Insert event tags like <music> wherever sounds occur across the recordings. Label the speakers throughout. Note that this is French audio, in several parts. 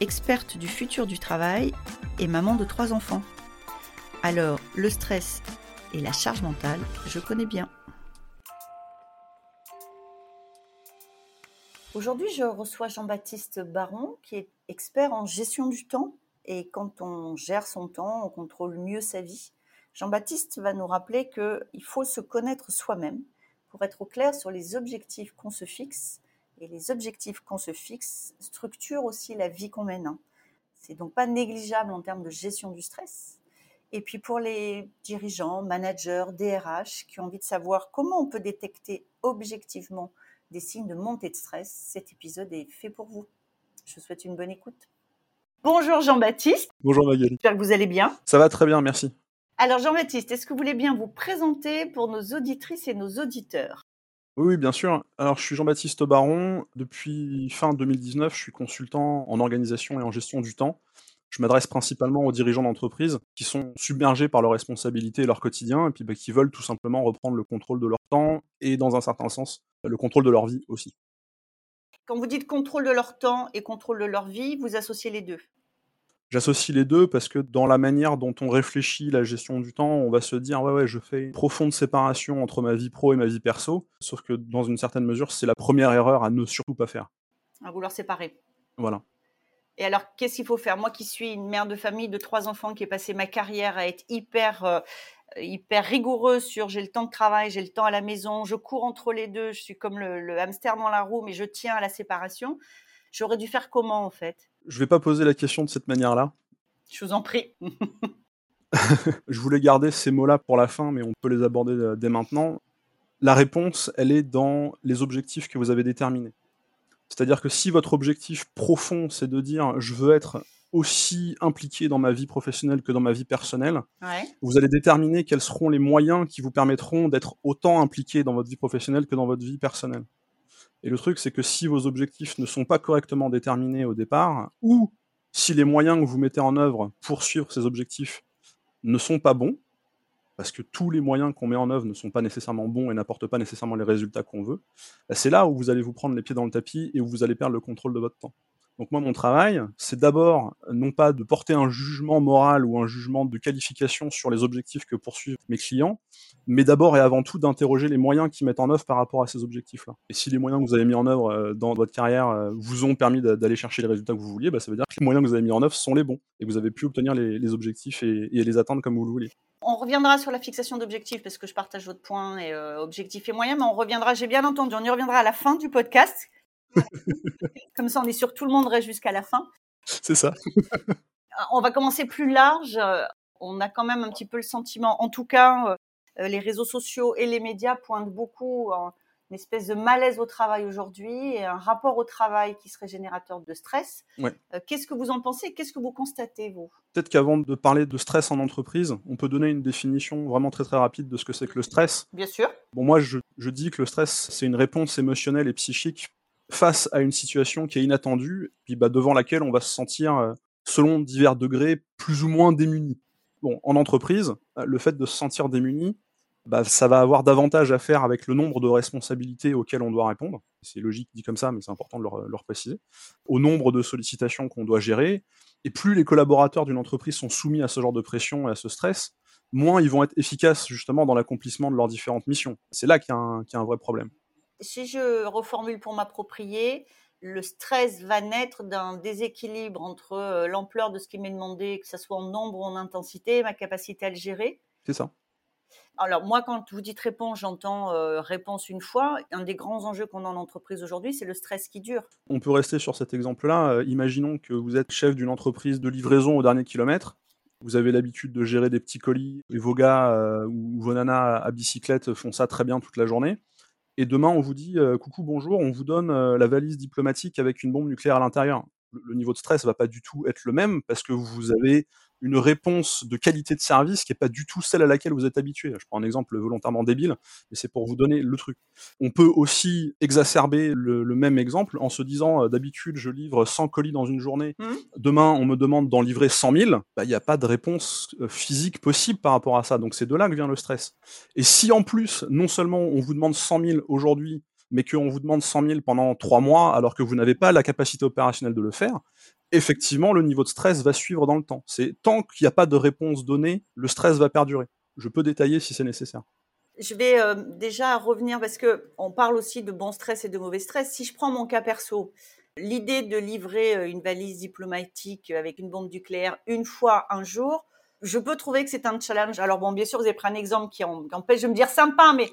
Speaker 1: experte du futur du travail et maman de trois enfants. Alors, le stress et la charge mentale, je connais bien. Aujourd'hui, je reçois Jean-Baptiste Baron, qui est expert en gestion du temps. Et quand on gère son temps, on contrôle mieux sa vie. Jean-Baptiste va nous rappeler qu'il faut se connaître soi-même pour être au clair sur les objectifs qu'on se fixe. Et les objectifs qu'on se fixe structurent aussi la vie qu'on mène. C'est donc pas négligeable en termes de gestion du stress. Et puis pour les dirigeants, managers, DRH qui ont envie de savoir comment on peut détecter objectivement des signes de montée de stress, cet épisode est fait pour vous. Je vous souhaite une bonne écoute. Bonjour Jean-Baptiste.
Speaker 2: Bonjour Magali.
Speaker 1: J'espère que vous allez bien.
Speaker 2: Ça va très bien, merci.
Speaker 1: Alors Jean-Baptiste, est-ce que vous voulez bien vous présenter pour nos auditrices et nos auditeurs?
Speaker 2: Oui, bien sûr. Alors, je suis Jean-Baptiste Baron. Depuis fin 2019, je suis consultant en organisation et en gestion du temps. Je m'adresse principalement aux dirigeants d'entreprise qui sont submergés par leurs responsabilités et leur quotidien, et puis bah, qui veulent tout simplement reprendre le contrôle de leur temps et, dans un certain sens, le contrôle de leur vie aussi.
Speaker 1: Quand vous dites contrôle de leur temps et contrôle de leur vie, vous associez les deux?
Speaker 2: J'associe les deux parce que dans la manière dont on réfléchit la gestion du temps, on va se dire ouais ouais je fais une profonde séparation entre ma vie pro et ma vie perso, sauf que dans une certaine mesure c'est la première erreur à ne surtout pas faire.
Speaker 1: À vouloir séparer.
Speaker 2: Voilà.
Speaker 1: Et alors, qu'est-ce qu'il faut faire? Moi qui suis une mère de famille de trois enfants qui ai passé ma carrière à être hyper, euh, hyper rigoureuse sur j'ai le temps de travail, j'ai le temps à la maison, je cours entre les deux, je suis comme le, le hamster dans la roue, mais je tiens à la séparation. J'aurais dû faire comment en fait?
Speaker 2: Je vais pas poser la question de cette manière-là.
Speaker 1: Je vous en prie. <laughs>
Speaker 2: je voulais garder ces mots-là pour la fin, mais on peut les aborder euh, dès maintenant. La réponse, elle est dans les objectifs que vous avez déterminés. C'est-à-dire que si votre objectif profond, c'est de dire je veux être aussi impliqué dans ma vie professionnelle que dans ma vie personnelle,
Speaker 1: Ouais.
Speaker 2: vous allez déterminer quels seront les moyens qui vous permettront d'être autant impliqué dans votre vie professionnelle que dans votre vie personnelle. Et le truc, c'est que si vos objectifs ne sont pas correctement déterminés au départ, ou si les moyens que vous mettez en œuvre pour suivre ces objectifs ne sont pas bons, parce que tous les moyens qu'on met en œuvre ne sont pas nécessairement bons et n'apportent pas nécessairement les résultats qu'on veut, bah, c'est là où vous allez vous prendre les pieds dans le tapis et où vous allez perdre le contrôle de votre temps. Donc moi, mon travail, c'est d'abord non pas de porter un jugement moral ou un jugement de qualification sur les objectifs que poursuivent mes clients, mais d'abord et avant tout d'interroger les moyens qu'ils mettent en œuvre par rapport à ces objectifs-là. Et si les moyens que vous avez mis en œuvre euh, dans votre carrière euh, vous ont permis d'a- d'aller chercher les résultats que vous vouliez, bah, ça veut dire que les moyens que vous avez mis en œuvre sont les bons et que vous avez pu obtenir les, les objectifs et, et les atteindre comme vous le vouliez.
Speaker 1: On reviendra sur la fixation d'objectifs parce que je partage votre point et euh, objectifs et moyens, mais on reviendra, j'ai bien entendu, on y reviendra à la fin du podcast. <laughs> Comme ça, on est sûr que tout le monde reste jusqu'à la fin.
Speaker 2: C'est ça. <laughs>
Speaker 1: On va commencer plus large. On a quand même un petit peu le sentiment, en tout cas, les réseaux sociaux et les médias pointent beaucoup en une espèce de malaise au travail aujourd'hui et un rapport au travail qui serait générateur de stress.
Speaker 2: Ouais.
Speaker 1: Euh, Qu'est-ce que vous en pensez? Qu'est-ce que vous constatez, vous?
Speaker 2: Peut-être qu'avant de parler de stress en entreprise, on peut donner une définition vraiment très très rapide de ce que c'est que le stress.
Speaker 1: Bien sûr.
Speaker 2: Bon, moi, je, je dis que le stress, c'est une réponse émotionnelle et psychique face à une situation qui est inattendue, puis bah, devant laquelle on va se sentir, euh, selon divers degrés, plus ou moins démuni. Bon, en entreprise, euh, le fait de se sentir démuni, bah, ça va avoir davantage à faire avec le nombre de responsabilités auxquelles on doit répondre. C'est logique dit comme ça, mais c'est important de le, le préciser. Au nombre de sollicitations qu'on doit gérer. Et plus les collaborateurs d'une entreprise sont soumis à ce genre de pression et à ce stress, moins ils vont être efficaces justement dans l'accomplissement de leurs différentes missions. C'est là qu'il y, a un- qu'il y a un vrai problème.
Speaker 1: Si je reformule pour m'approprier, le stress va naître d'un déséquilibre entre euh, l'ampleur de ce qui m'est demandé, que ce soit en nombre ou en intensité, et ma capacité à le gérer.
Speaker 2: C'est ça.
Speaker 1: Alors moi, quand vous dites réponse, j'entends euh, réponse une fois. Un des grands enjeux qu'on a en entreprise aujourd'hui, c'est le stress qui dure.
Speaker 2: On peut rester sur cet exemple-là. Euh, imaginons que vous êtes chef d'une entreprise de livraison au dernier kilomètre. Vous avez l'habitude de gérer des petits colis et vos gars euh, ou vos nanas à bicyclette font ça très bien toute la journée. Et demain, on vous dit coucou, bonjour, on vous donne la valise diplomatique avec une bombe nucléaire à l'intérieur. le niveau de stress va pas du tout être le même parce que vous avez une réponse de qualité de service qui est pas du tout celle à laquelle vous êtes habitué. Je prends un exemple volontairement débile, mais c'est pour vous donner le truc. On peut aussi exacerber le, même exemple en se disant euh, d'habitude je livre 100 colis dans une journée,
Speaker 1: Mmh.
Speaker 2: demain on me demande d'en livrer 100 000, bah, il n'y a pas de réponse euh, physique possible par rapport à ça. Donc c'est de là que vient le stress. Et si en plus, non seulement on vous demande 100 000 aujourd'hui, mais qu'on vous demande 100 000 pendant trois mois alors que vous n'avez pas la capacité opérationnelle de le faire, effectivement, le niveau de stress va suivre dans le temps. C'est tant qu'il n'y a pas de réponse donnée, le stress va perdurer. Je peux détailler si c'est nécessaire.
Speaker 1: Je vais euh, déjà revenir parce que on parle aussi de bon stress et de mauvais stress. Si je prends mon cas perso, l'idée de livrer euh, une valise diplomatique avec une bombe nucléaire une fois un jour, je peux trouver que c'est un challenge. Alors bon, bien sûr, vous avez pris un exemple qui, empêche de me dire sympa, mais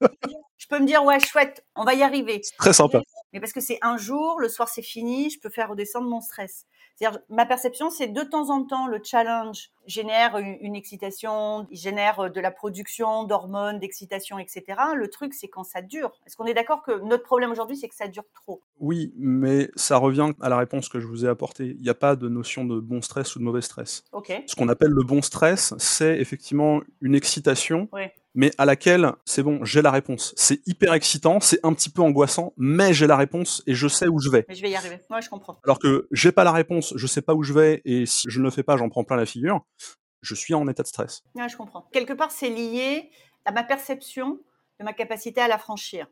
Speaker 1: <laughs> je peux me dire ouais chouette, on va y arriver.
Speaker 2: Très sympa.
Speaker 1: Mais parce que c'est un jour, le soir c'est fini, je peux faire redescendre mon stress. C'est-à-dire, ma perception, c'est de temps en temps, le challenge génère une, une excitation, il génère de la production d'hormones, d'excitation, etc. Le truc, c'est quand ça dure. Est-ce qu'on est d'accord que notre problème aujourd'hui, c'est que ça dure trop?
Speaker 2: Oui, mais ça revient à la réponse que je vous ai apportée. Il n'y a pas de notion de bon stress ou de mauvais stress.
Speaker 1: Ok.
Speaker 2: Ce qu'on appelle le bon stress, c'est effectivement une excitation
Speaker 1: Oui.
Speaker 2: Mais à laquelle c'est bon, j'ai la réponse. C'est hyper excitant, c'est un petit peu angoissant, mais j'ai la réponse et je sais où je vais.
Speaker 1: Mais je vais y arriver. Moi, je comprends.
Speaker 2: Alors que j'ai pas la réponse, je sais pas où je vais et si je ne le fais pas, j'en prends plein la figure. Je suis en état de stress.
Speaker 1: Ouais, je comprends. Quelque part, c'est lié à ma perception de ma capacité à la franchir.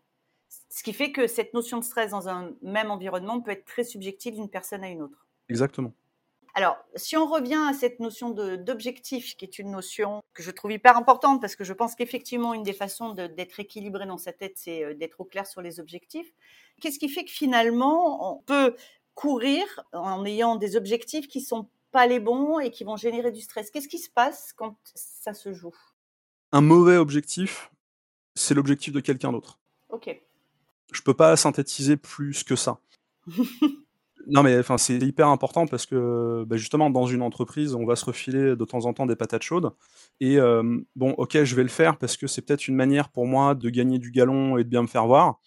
Speaker 1: Ce qui fait que cette notion de stress dans un même environnement peut être très subjective d'une personne à une autre.
Speaker 2: Exactement.
Speaker 1: Alors, si on revient à cette notion d'objectif, qui est une notion que je trouve hyper importante, parce que je pense qu'effectivement, une des façons de- d'être équilibré dans sa tête, c'est euh, d'être au clair sur les objectifs. Qu'est-ce qui fait que finalement, on peut courir en ayant des objectifs qui sont pas les bons et qui vont générer du stress? Qu'est-ce qui se passe quand ça se joue?
Speaker 2: Un mauvais objectif, c'est l'objectif de quelqu'un d'autre.
Speaker 1: Ok.
Speaker 2: Je peux pas synthétiser plus que ça. <laughs> Non mais enfin c'est hyper important parce que bah, justement dans une entreprise on va se refiler de temps en temps des patates chaudes. Et bon ok je vais le faire parce que c'est peut-être une manière pour moi de gagner du galon et de bien me faire voir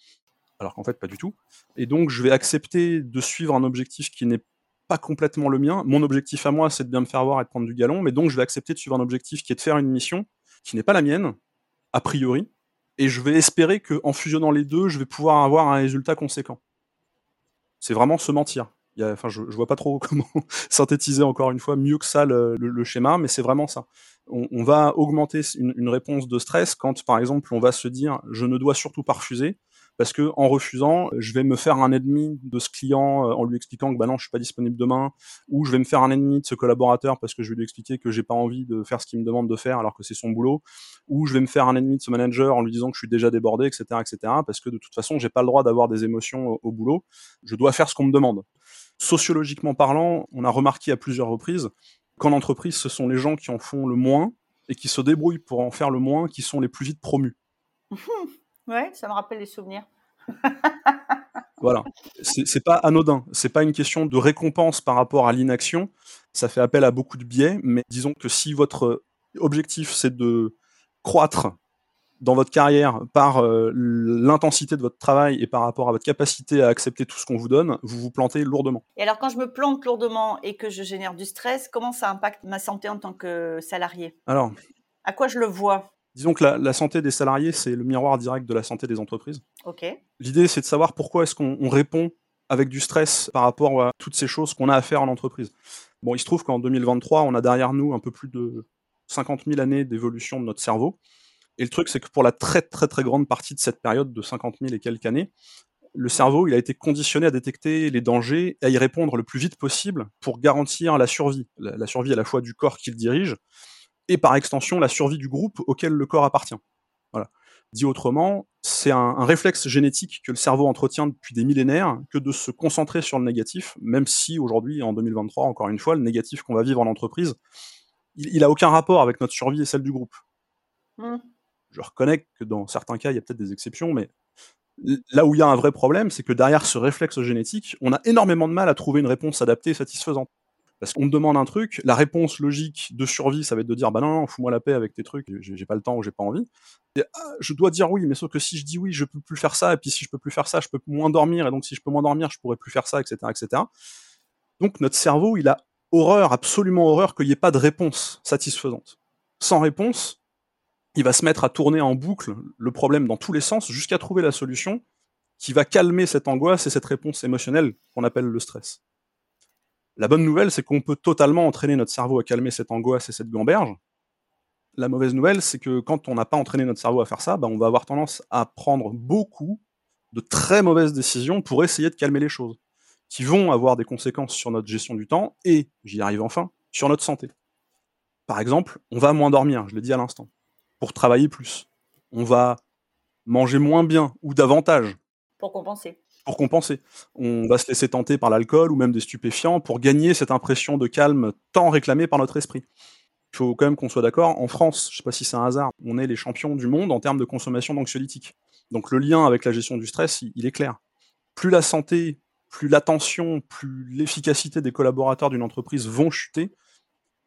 Speaker 2: alors qu'en fait pas du tout. Et donc je vais accepter de suivre un objectif qui n'est pas complètement le mien. Mon objectif à moi c'est de bien me faire voir et de prendre du galon mais donc je vais accepter de suivre un objectif qui est de faire une mission qui n'est pas la mienne a priori. Et je vais espérer que en fusionnant les deux je vais pouvoir avoir un résultat conséquent c'est vraiment se mentir. Enfin, je, je vois pas trop <laughs> comment synthétiser encore une fois mieux que ça le, schéma, mais c'est vraiment ça. On, on va augmenter une, une réponse de stress quand, par exemple, on va se dire je ne dois surtout pas refuser parce que en refusant, je vais me faire un ennemi de ce client euh, en lui expliquant que bah non, je suis pas disponible demain, ou je vais me faire un ennemi de ce collaborateur parce que je vais lui expliquer que j'ai pas envie de faire ce qu'il me demande de faire alors que c'est son boulot, ou je vais me faire un ennemi de ce manager en lui disant que je suis déjà débordé, etc., etc., parce que de toute façon, j'ai pas le droit d'avoir des émotions au, au boulot. Je dois faire ce qu'on me demande. Sociologiquement parlant, on a remarqué à plusieurs reprises qu'en entreprise, ce sont les gens qui en font le moins et qui se débrouillent pour en faire le moins qui sont les plus vite promus.
Speaker 1: Ouais, ça me rappelle des souvenirs.
Speaker 2: Voilà. C'est pas anodin. C'est pas une question de récompense par rapport à l'inaction. Ça fait appel à beaucoup de biais, mais disons que si votre objectif c'est de croître dans votre carrière par euh, l'intensité de votre travail et par rapport à votre capacité à accepter tout ce qu'on vous donne, vous vous plantez lourdement.
Speaker 1: Et alors, quand je me plante lourdement et que je génère du stress, comment ça impacte ma santé en tant que salarié?
Speaker 2: Alors,
Speaker 1: À quoi je le vois?
Speaker 2: Disons que la, la santé des salariés, c'est le miroir direct de la santé des entreprises. L'idée, c'est de savoir pourquoi est-ce qu'on on répond avec du stress par rapport à toutes ces choses qu'on a à faire en entreprise. Bon, il se trouve qu'en 2023, on a derrière nous un peu plus de 50 000 années d'évolution de notre cerveau. Et le truc, c'est que pour la très très très grande partie de cette période de 50 000 et quelques années, le cerveau, il a été conditionné à détecter les dangers et à y répondre le plus vite possible pour garantir la survie. La, la survie à la fois du corps qu'il dirige et par extension la survie du groupe auquel le corps appartient. Voilà. Dit autrement, c'est un, un réflexe génétique que le cerveau entretient depuis des millénaires que de se concentrer sur le négatif, même si aujourd'hui, en 2023, encore une fois, le négatif qu'on va vivre en entreprise, il, il a aucun rapport avec notre survie et celle du groupe.
Speaker 1: Hmm.
Speaker 2: Je reconnais que dans certains cas, il y a peut-être des exceptions, mais là où il y a un vrai problème, c'est que derrière ce réflexe génétique, on a énormément de mal à trouver une réponse adaptée et satisfaisante. Parce qu'on me demande un truc, la réponse logique de survie, ça va être de dire bah non, fous-moi la paix avec tes trucs, j'ai pas le temps ou j'ai pas envie. Ah, je dois dire oui, mais sauf que si je dis oui, je peux plus faire ça, et puis si je peux plus faire ça, je peux moins dormir, et donc si je peux moins dormir, je pourrais plus faire ça, etc., etc. Donc notre cerveau, il a horreur, absolument horreur qu'il n'y ait pas de réponse satisfaisante. Sans réponse, il va se mettre à tourner en boucle le problème dans tous les sens jusqu'à trouver la solution qui va calmer cette angoisse et cette réponse émotionnelle qu'on appelle le stress. La bonne nouvelle, c'est qu'on peut totalement entraîner notre cerveau à calmer cette angoisse et cette gamberge. La mauvaise nouvelle, c'est que quand on n'a pas entraîné notre cerveau à faire ça, bah, on va avoir tendance à prendre beaucoup de très mauvaises décisions pour essayer de calmer les choses, qui vont avoir des conséquences sur notre gestion du temps et, j'y arrive enfin, sur notre santé. Par exemple, on va moins dormir, je l'ai dit à l'instant, pour travailler plus. On va manger moins bien ou davantage.
Speaker 1: Pour compenser
Speaker 2: pour compenser. On va se laisser tenter par l'alcool ou même des stupéfiants pour gagner cette impression de calme tant réclamée par notre esprit. Il faut quand même qu'on soit d'accord, en France, je ne sais pas si c'est un hasard, on est les champions du monde en termes de consommation d'anxiolytiques. Donc le lien avec la gestion du stress, il, est clair. Plus la santé, plus l'attention, plus l'efficacité des collaborateurs d'une entreprise vont chuter,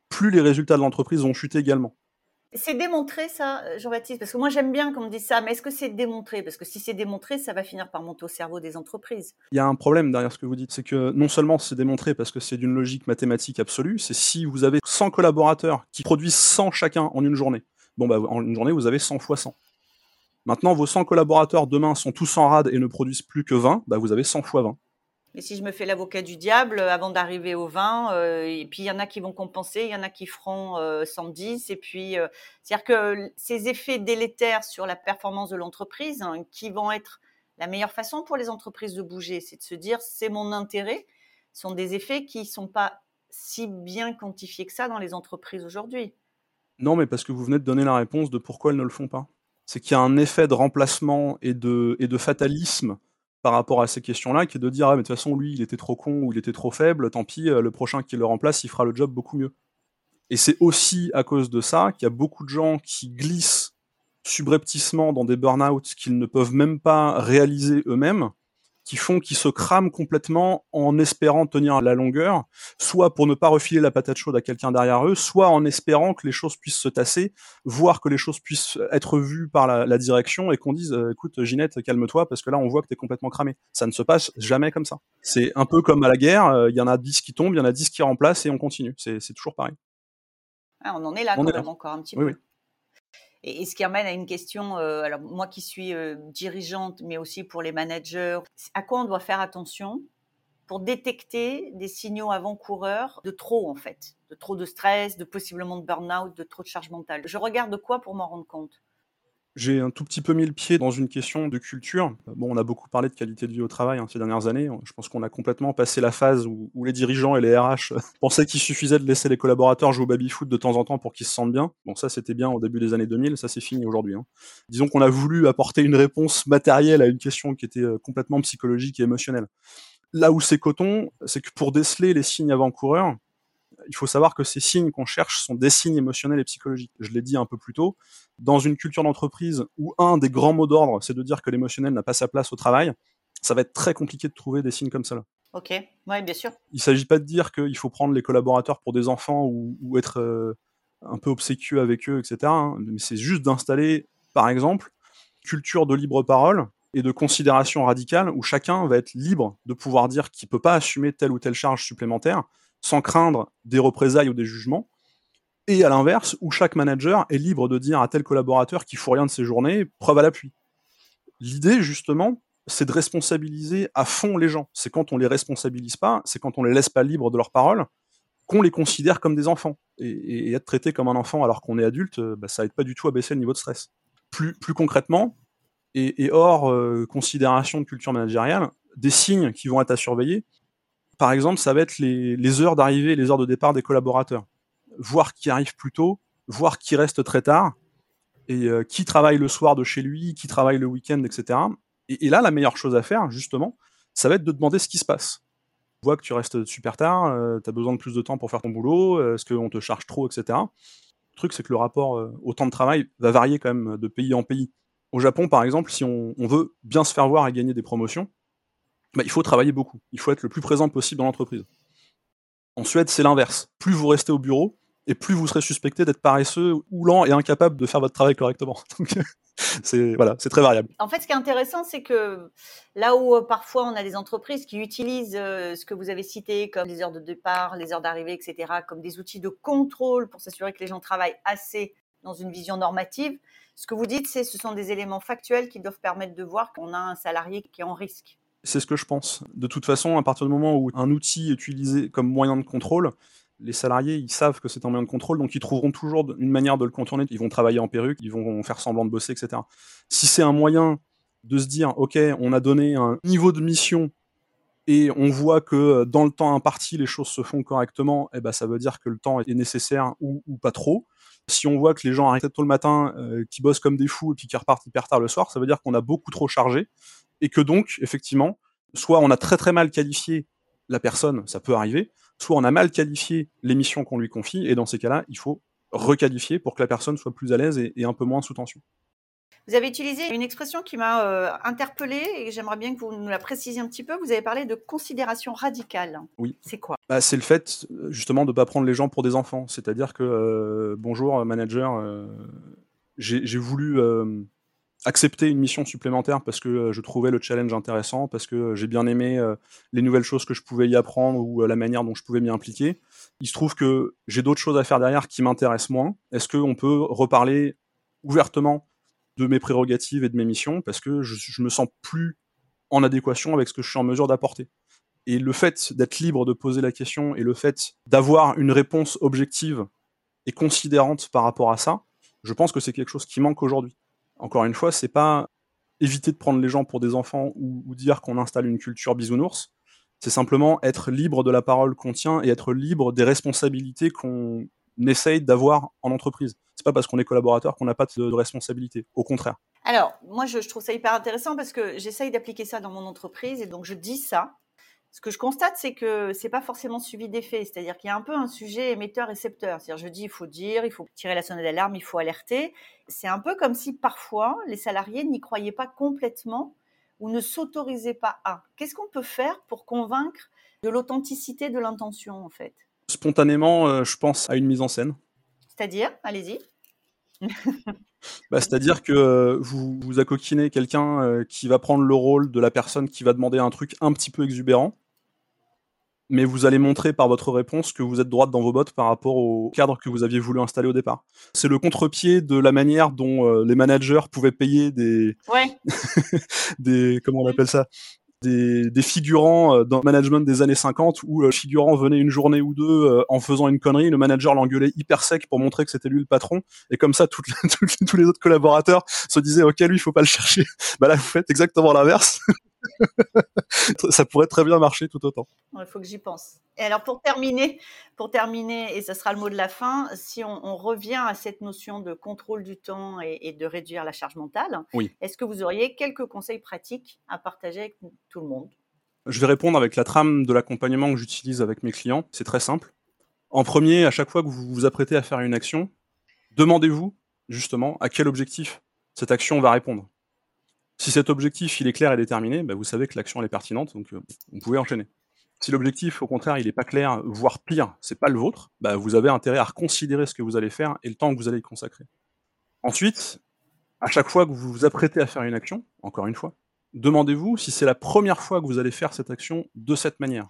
Speaker 2: plus les résultats de l'entreprise vont chuter également.
Speaker 1: C'est démontré ça, euh, Jean-Baptiste? Parce que moi j'aime bien qu'on me dise ça, mais est-ce que c'est démontré? Parce que si c'est démontré, ça va finir par monter au cerveau des entreprises.
Speaker 2: Il y a un problème derrière ce que vous dites, c'est que non seulement c'est démontré parce que c'est d'une logique mathématique absolue, c'est si vous avez 100 collaborateurs qui produisent 100 chacun en une journée, bon bah en une journée vous avez 100 fois 100. Maintenant vos 100 collaborateurs demain sont tous en rade et ne produisent plus que 20, bah vous avez 100 fois 20.
Speaker 1: Et si je me fais l'avocat du diable euh, avant d'arriver au 20, euh, et puis il y en a qui vont compenser, il y en a qui feront 110, euh, et puis c'est-à-dire que ces effets délétères sur la performance de l'entreprise, hein, qui vont être la meilleure façon pour les entreprises de bouger, c'est de se dire c'est mon intérêt, sont des effets qui ne sont pas si bien quantifiés que ça dans les entreprises aujourd'hui.
Speaker 2: Non, mais parce que vous venez de donner la réponse de pourquoi elles ne le font pas. C'est qu'il y a un effet de remplacement et de, et de fatalisme par rapport à ces questions-là, qui est de dire ah mais de toute façon lui il était trop con ou il était trop faible, tant pis, euh, le prochain qui le remplace il fera le job beaucoup mieux. Et c'est aussi à cause de ça qu'il y a beaucoup de gens qui glissent subrepticement dans des burn-out qu'ils ne peuvent même pas réaliser eux-mêmes, qui font qu'ils se crament complètement en espérant tenir la longueur, soit pour ne pas refiler la patate chaude à quelqu'un derrière eux, soit en espérant que les choses puissent se tasser, voire que les choses puissent être vues par la, direction et qu'on dise euh, écoute Ginette calme-toi parce que là on voit que tu es complètement cramé. Ça ne se passe jamais comme ça. C'est un peu comme à la guerre, euh, il y en a 10 qui tombent, il y en a 10 qui remplacent et on continue. C'est toujours pareil.
Speaker 1: Ah, on en est là quand même encore un petit peu. Et, ce qui amène à une question, euh, alors moi qui suis euh, dirigeante, mais aussi pour les managers, à quoi on doit faire attention pour détecter des signaux avant-coureurs de trop en fait, de trop de stress, de possiblement de burn-out, de trop de charge mentale? Je regarde quoi pour m'en rendre compte?
Speaker 2: J'ai un tout petit peu mis le pied dans une question de culture. Bon, on a beaucoup parlé de qualité de vie au travail hein, ces dernières années. Je pense qu'on a complètement passé la phase où, les dirigeants et les RH <laughs> pensaient qu'il suffisait de laisser les collaborateurs jouer au baby-foot de temps en temps pour qu'ils se sentent bien. Bon, ça, c'était bien au début des années 2000, ça, c'est fini aujourd'hui. Hein. Disons qu'on a voulu apporter une réponse matérielle à une question qui était euh, complètement psychologique et émotionnelle. Là où c'est coton, c'est que pour déceler les signes avant-coureurs, il faut savoir que ces signes qu'on cherche sont des signes émotionnels et psychologiques. Je l'ai dit un peu plus tôt. Dans une culture d'entreprise où un des grands mots d'ordre, c'est de dire que l'émotionnel n'a pas sa place au travail, ça va être très compliqué de trouver des signes comme ça.
Speaker 1: Ok, oui, bien sûr.
Speaker 2: Il ne s'agit pas de dire qu'il faut prendre les collaborateurs pour des enfants ou, être euh, un peu obséquieux avec eux, etc. Hein. Mais c'est juste d'installer, par exemple, culture de libre parole et de considération radicale où chacun va être libre de pouvoir dire qu'il ne peut pas assumer telle ou telle charge supplémentaire sans craindre des représailles ou des jugements, et à l'inverse, où chaque manager est libre de dire à tel collaborateur qu'il faut rien de ses journées, preuve à l'appui. L'idée, justement, c'est de responsabiliser à fond les gens. C'est quand on les responsabilise pas, c'est quand on les laisse pas libres de leurs paroles, qu'on les considère comme des enfants. Et, être traité comme un enfant alors qu'on est adulte, bah, ça aide pas du tout à baisser le niveau de stress. Plus, plus concrètement, et, hors euh, considération de culture managériale, des signes qui vont être à surveiller, par exemple, ça va être les, heures d'arrivée et les heures de départ des collaborateurs. Voir qui arrive plus tôt, voir qui reste très tard, et euh, qui travaille le soir de chez lui, qui travaille le week-end, etc. Et, là, la meilleure chose à faire, justement, ça va être de demander ce qui se passe. Vois que tu restes super tard, euh, tu as besoin de plus de temps pour faire ton boulot, euh, est-ce qu'on te charge trop, etc. Le truc, c'est que le rapport au temps de travail va varier quand même de pays en pays. Au Japon, par exemple, si on veut bien se faire voir et gagner des promotions, bah, il faut travailler beaucoup. Il faut être le plus présent possible dans l'entreprise. En Suède, c'est l'inverse. Plus vous restez au bureau, et plus vous serez suspecté d'être paresseux ou lent et incapable de faire votre travail correctement. <laughs> <laughs> c'est voilà, c'est très variable.
Speaker 1: En fait, ce qui est intéressant, c'est que là où euh, parfois on a des entreprises qui utilisent euh, ce que vous avez cité comme les heures de départ, les heures d'arrivée, etc., comme des outils de contrôle pour s'assurer que les gens travaillent assez dans une vision normative. Ce que vous dites, c'est ce sont des éléments factuels qui doivent permettre de voir qu'on a un salarié qui est en risque.
Speaker 2: C'est ce que je pense. De toute façon, à partir du moment où un outil est utilisé comme moyen de contrôle, les salariés, ils savent que c'est un moyen de contrôle, donc ils trouveront toujours une manière de le contourner. Ils vont travailler en perruque, ils vont faire semblant de bosser, etc. Si c'est un moyen de se dire, OK, on a donné un niveau de mission et on voit que dans le temps imparti, les choses se font correctement, eh ben, ça veut dire que le temps est nécessaire ou, pas trop. Si on voit que les gens arrivent tôt le matin, euh, qui bossent comme des fous et puis qui repartent hyper tard le soir, ça veut dire qu'on a beaucoup trop chargé et que donc, effectivement, soit on a très très mal qualifié la personne, ça peut arriver, soit on a mal qualifié les missions qu'on lui confie, et dans ces cas-là, il faut requalifier pour que la personne soit plus à l'aise et, un peu moins sous tension.
Speaker 1: Vous avez utilisé une expression qui m'a euh, interpellée et j'aimerais bien que vous nous la précisiez un petit peu. Vous avez parlé de considération radicale.
Speaker 2: Oui.
Speaker 1: C'est quoi?
Speaker 2: Bah, C'est le fait justement de ne pas prendre les gens pour des enfants. C'est-à-dire que, euh, bonjour manager, euh, j'ai voulu accepter une mission supplémentaire parce que euh, je trouvais le challenge intéressant, parce que euh, j'ai bien aimé euh, les nouvelles choses que je pouvais y apprendre ou la manière dont je pouvais m'y impliquer. Il se trouve que j'ai d'autres choses à faire derrière qui m'intéressent moins. Est-ce qu'on peut reparler ouvertement de mes prérogatives et de mes missions? Parce que je, je me sens plus en adéquation avec ce que je suis en mesure d'apporter. Et le fait d'être libre de poser la question et le fait d'avoir une réponse objective et considérante par rapport à ça, je pense que c'est quelque chose qui manque aujourd'hui. Encore une fois, c'est pas éviter de prendre les gens pour des enfants ou, dire qu'on installe une culture bisounours. C'est simplement être libre de la parole qu'on tient et être libre des responsabilités qu'on essaye d'avoir en entreprise. C'est pas parce qu'on est collaborateur qu'on n'a pas de, responsabilité. Au contraire.
Speaker 1: Alors, moi, je, je, trouve ça hyper intéressant parce que j'essaye d'appliquer ça dans mon entreprise et donc je dis ça ce que je constate, c'est que c'est pas forcément suivi d'effet. C'est-à-dire qu'il y a un peu un sujet émetteur-récepteur. C'est-à-dire, je dis, il faut dire, il faut tirer la sonnette d'alarme, il faut alerter. C'est un peu comme si parfois les salariés n'y croyaient pas complètement ou ne s'autorisaient pas à. Qu'est-ce qu'on peut faire pour convaincre de l'authenticité de l'intention, en fait?
Speaker 2: Spontanément, euh, je pense à une mise en scène.
Speaker 1: C'est-à-dire, allez-y. <laughs>
Speaker 2: Bah, c'est-à-dire que euh, vous, vous accoquinez quelqu'un euh, qui va prendre le rôle de la personne qui va demander un truc un petit peu exubérant mais vous allez montrer par votre réponse que vous êtes droite dans vos bottes par rapport au cadre que vous aviez voulu installer au départ. C'est le contre-pied de la manière dont euh, les managers pouvaient payer des,
Speaker 1: ouais. <laughs>
Speaker 2: des comment on appelle ça, des, des, figurants euh, dans le management des années 50 où euh, le figurant venait une journée ou deux en faisant une connerie, le manager l'engueulait hyper sec pour montrer que c'était lui le patron, et comme ça toutes, <laughs> tous les autres collaborateurs se disaient ok lui il faut pas le chercher. Bah là vous faites exactement l'inverse. <laughs> <laughs> ça pourrait très bien marcher tout autant.
Speaker 1: Il faut que j'y pense. Et alors pour terminer, pour terminer, et ce sera le mot de la fin, si on, revient à cette notion de contrôle du temps et, de réduire la charge mentale,
Speaker 2: oui.
Speaker 1: est-ce que vous auriez quelques conseils pratiques à partager avec tout le monde?
Speaker 2: Je vais répondre avec la trame de l'accompagnement que j'utilise avec mes clients. C'est très simple. En premier, à chaque fois que vous vous apprêtez à faire une action, demandez-vous justement à quel objectif cette action va répondre. Si cet objectif est clair et déterminé, bah, vous savez que l'action est pertinente, donc euh, vous pouvez enchaîner. Si l'objectif, au contraire, il n'est pas clair, voire pire, c'est pas le vôtre, bah, vous avez intérêt à reconsidérer ce que vous allez faire et le temps que vous allez y consacrer. Ensuite, à chaque fois que vous vous apprêtez à faire une action, encore une fois, demandez-vous si c'est la première fois que vous allez faire cette action de cette manière.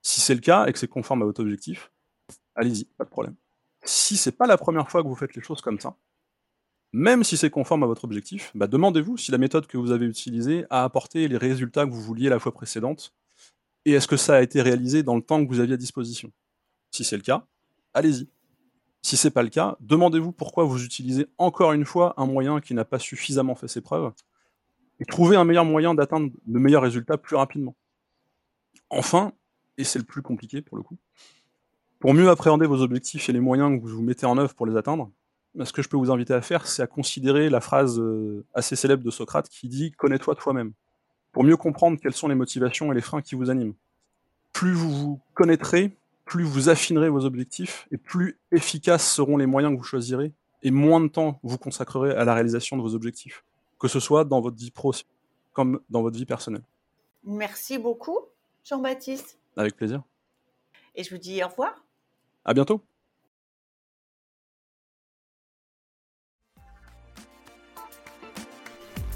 Speaker 2: Si c'est le cas et que c'est conforme à votre objectif, allez-y, pas de problème. Si c'est pas la première fois que vous faites les choses comme ça, même si c'est conforme à votre objectif, bah, demandez-vous si la méthode que vous avez utilisée a apporté les résultats que vous vouliez la fois précédente, et est-ce que ça a été réalisé dans le temps que vous aviez à disposition. Si c'est le cas, allez-y. Si c'est pas le cas, demandez-vous pourquoi vous utilisez encore une fois un moyen qui n'a pas suffisamment fait ses preuves, et trouvez un meilleur moyen d'atteindre le meilleur résultat plus rapidement. Enfin, et c'est le plus compliqué pour le coup, pour mieux appréhender vos objectifs et les moyens que vous mettez en œuvre pour les atteindre, ce que je peux vous inviter à faire, c'est à considérer la phrase euh, assez célèbre de Socrate qui dit Connais-toi toi-même, pour mieux comprendre quelles sont les motivations et les freins qui vous animent. Plus vous vous connaîtrez, plus vous affinerez vos objectifs, et plus efficaces seront les moyens que vous choisirez, et moins de temps vous consacrerez à la réalisation de vos objectifs, que ce soit dans votre vie pro comme dans votre vie personnelle.
Speaker 1: Merci beaucoup, Jean-Baptiste.
Speaker 2: Avec plaisir.
Speaker 1: Et je vous dis au revoir.
Speaker 2: À bientôt.